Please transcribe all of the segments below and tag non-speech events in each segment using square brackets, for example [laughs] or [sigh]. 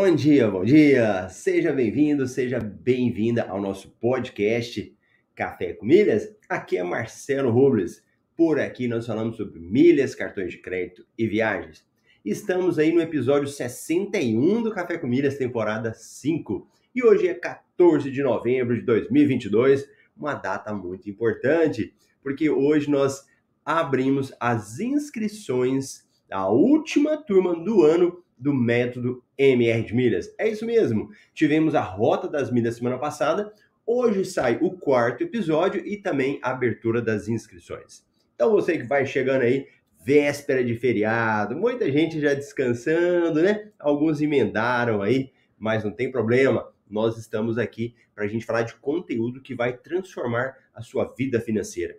Bom dia, bom dia! Seja bem-vindo, seja bem-vinda ao nosso podcast Café com Milhas. Aqui é Marcelo Robles. Por aqui nós falamos sobre milhas, cartões de crédito e viagens. Estamos aí no episódio 61 do Café com Milhas, temporada 5. E hoje é 14 de novembro de 2022, uma data muito importante, porque hoje nós abrimos as inscrições da última turma do ano do método MR de milhas. É isso mesmo. Tivemos a rota das milhas semana passada. Hoje sai o quarto episódio e também a abertura das inscrições. Então você que vai chegando aí, véspera de feriado, muita gente já descansando, né? Alguns emendaram aí, mas não tem problema. Nós estamos aqui para a gente falar de conteúdo que vai transformar a sua vida financeira.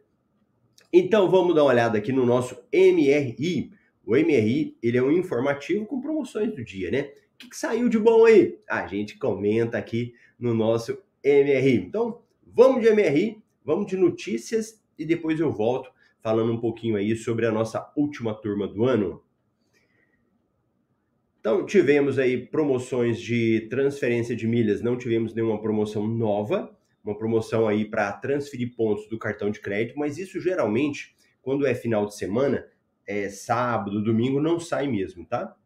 Então vamos dar uma olhada aqui no nosso MRI, o MRI, ele é um informativo com promoções do dia, né? O que, que saiu de bom aí? A gente comenta aqui no nosso MRI. Então, vamos de MRI, vamos de notícias e depois eu volto falando um pouquinho aí sobre a nossa última turma do ano. Então, tivemos aí promoções de transferência de milhas, não tivemos nenhuma promoção nova, uma promoção aí para transferir pontos do cartão de crédito, mas isso geralmente, quando é final de semana, é, sábado, domingo, não sai mesmo, tá?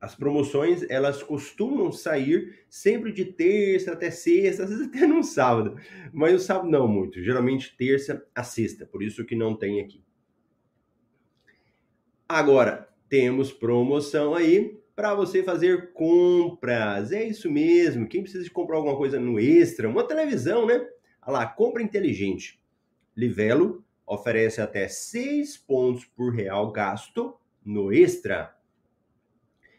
As promoções, elas costumam sair sempre de terça até sexta, às vezes até no sábado. Mas o sábado não muito, geralmente terça a sexta, por isso que não tem aqui. Agora, temos promoção aí para você fazer compras. É isso mesmo. Quem precisa de comprar alguma coisa no extra, uma televisão, né? Olha lá, compra inteligente. Livelo oferece até 6 pontos por real gasto no extra.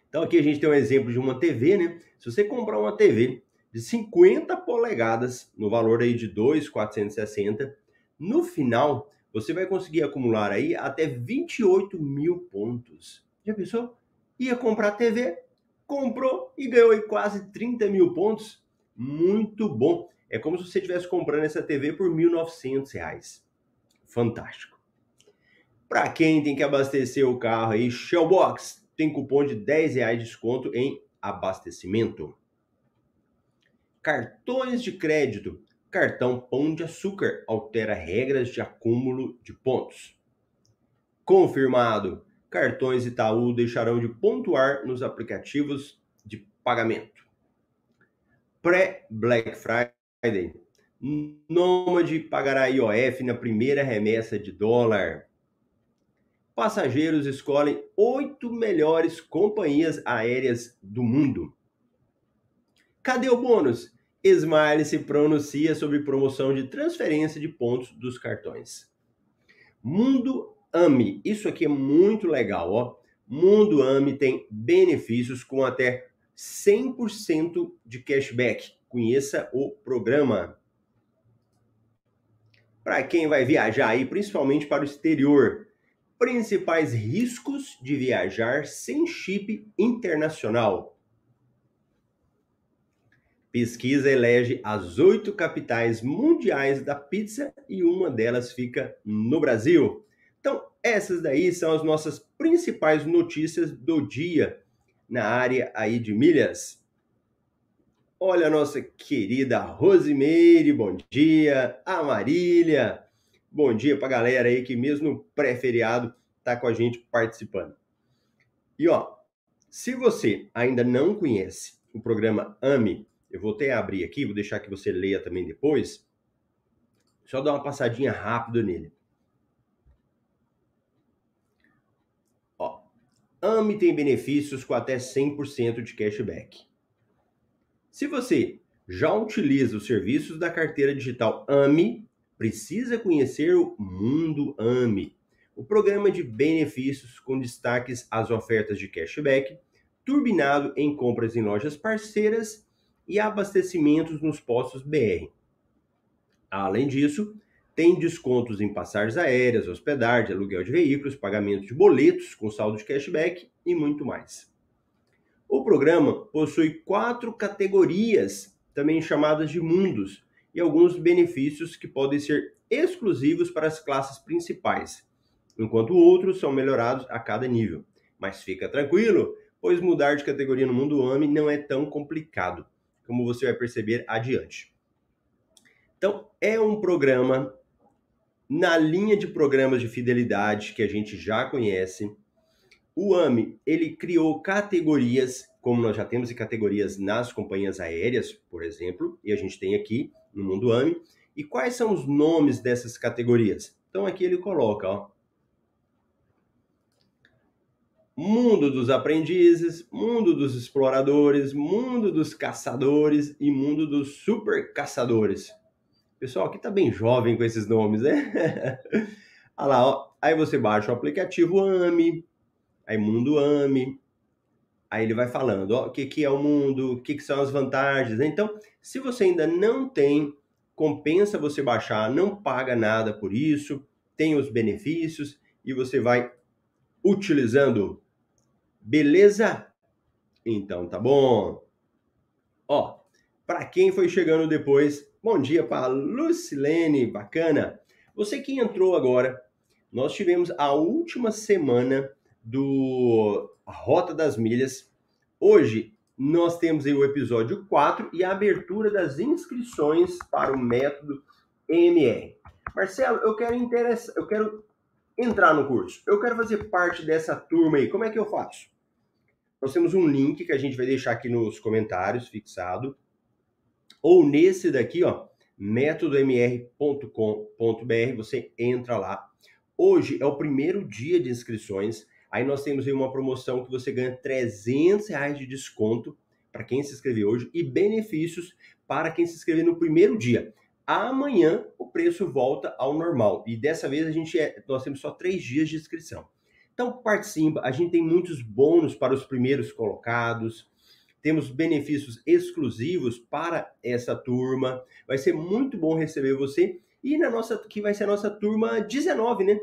Então aqui a gente tem um exemplo de uma TV, né? Se você comprar uma TV de 50 polegadas no valor aí de 2,460, no final você vai conseguir acumular aí até 28 mil pontos. Já pensou? Ia comprar TV, comprou e ganhou aí quase 30 mil pontos. Muito bom. É como se você estivesse comprando essa TV por R$ 1.900 fantástico. Para quem tem que abastecer o carro aí, Shellbox tem cupom de 10 reais de desconto em abastecimento. Cartões de crédito. Cartão Pão de Açúcar altera regras de acúmulo de pontos. Confirmado. Cartões Itaú deixarão de pontuar nos aplicativos de pagamento. Pré-Black Friday. Nômade pagará IOF na primeira remessa de dólar. Passageiros escolhem oito melhores companhias aéreas do mundo. Cadê o bônus? Smile se pronuncia sobre promoção de transferência de pontos dos cartões. Mundo AMI. Isso aqui é muito legal, ó. Mundo AMI tem benefícios com até 100% de cashback. Conheça o programa para quem vai viajar aí, principalmente para o exterior. Principais riscos de viajar sem chip internacional. Pesquisa elege as oito capitais mundiais da pizza e uma delas fica no Brasil. Então, essas daí são as nossas principais notícias do dia na área aí de milhas. Olha a nossa querida Rosimeire, bom dia. A Marília, bom dia para a galera aí que mesmo no pré-feriado tá com a gente participando. E ó, se você ainda não conhece o programa AME, eu vou até abrir aqui, vou deixar que você leia também depois. Só dar uma passadinha rápida nele. Ó, AME tem benefícios com até 100% de cashback. Se você já utiliza os serviços da carteira digital AMI, precisa conhecer o Mundo AMI, o programa de benefícios com destaques às ofertas de cashback, turbinado em compras em lojas parceiras e abastecimentos nos postos BR. Além disso, tem descontos em passagens aéreas, hospedagem, aluguel de veículos, pagamento de boletos com saldo de cashback e muito mais. O programa possui quatro categorias, também chamadas de mundos, e alguns benefícios que podem ser exclusivos para as classes principais, enquanto outros são melhorados a cada nível. Mas fica tranquilo, pois mudar de categoria no mundo AMI não é tão complicado, como você vai perceber adiante. Então, é um programa na linha de programas de fidelidade que a gente já conhece. O AMI, ele criou categorias, como nós já temos categorias nas companhias aéreas, por exemplo, e a gente tem aqui no mundo AMI. E quais são os nomes dessas categorias? Então aqui ele coloca, ó, mundo dos aprendizes, mundo dos exploradores, mundo dos caçadores e mundo dos super caçadores. Pessoal, aqui tá bem jovem com esses nomes, né? [laughs] Olha lá, ó. aí você baixa o aplicativo AMI, aí Mundo AMI, aí ele vai falando, ó, o que, que é o mundo, o que, que são as vantagens. Né? Então, se você ainda não tem, compensa você baixar, não paga nada por isso, tem os benefícios e você vai utilizando Beleza? Então tá bom. Ó, para quem foi chegando depois, bom dia para Lucilene, bacana. Você que entrou agora, nós tivemos a última semana do Rota das Milhas. Hoje nós temos aí o episódio 4 e a abertura das inscrições para o método MR. Marcelo, eu quero eu quero entrar no curso. Eu quero fazer parte dessa turma aí. Como é que eu faço? Nós temos um link que a gente vai deixar aqui nos comentários fixado. Ou nesse daqui, ó, métodomr.com.br, você entra lá. Hoje é o primeiro dia de inscrições. Aí nós temos aí uma promoção que você ganha 300 reais de desconto para quem se inscrever hoje e benefícios para quem se inscrever no primeiro dia. Amanhã o preço volta ao normal e dessa vez a gente é, nós temos só três dias de inscrição. Então participa, a gente tem muitos bônus para os primeiros colocados, temos benefícios exclusivos para essa turma. Vai ser muito bom receber você. E na nossa, que vai ser a nossa turma 19, né?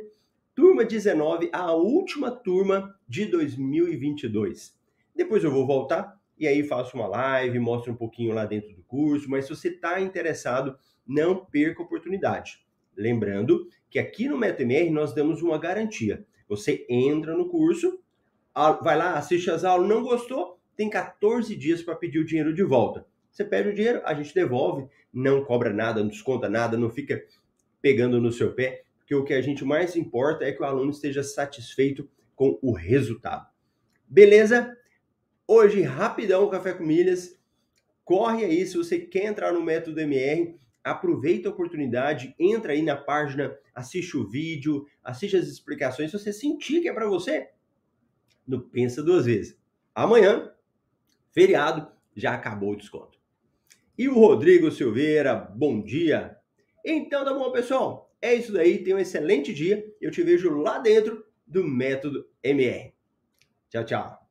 Turma 19, a última turma de 2022. Depois eu vou voltar e aí faço uma live, mostro um pouquinho lá dentro do curso, mas se você está interessado, não perca a oportunidade. Lembrando que aqui no MetaMR nós damos uma garantia. Você entra no curso, vai lá, assiste as aulas, não gostou, tem 14 dias para pedir o dinheiro de volta. Você pede o dinheiro, a gente devolve, não cobra nada, não desconta nada, não fica pegando no seu pé, porque o que a gente mais importa é que o aluno esteja satisfeito com o resultado. Beleza? Hoje, rapidão, Café com Milhas. Corre aí, se você quer entrar no método MR, aproveita a oportunidade, entra aí na página, assiste o vídeo, assiste as explicações. Se você sentir que é para você, não pensa duas vezes. Amanhã, feriado, já acabou o desconto. E o Rodrigo Silveira, bom dia. Então tá bom, pessoal. É isso daí. Tenha um excelente dia. Eu te vejo lá dentro do Método MR. Tchau, tchau.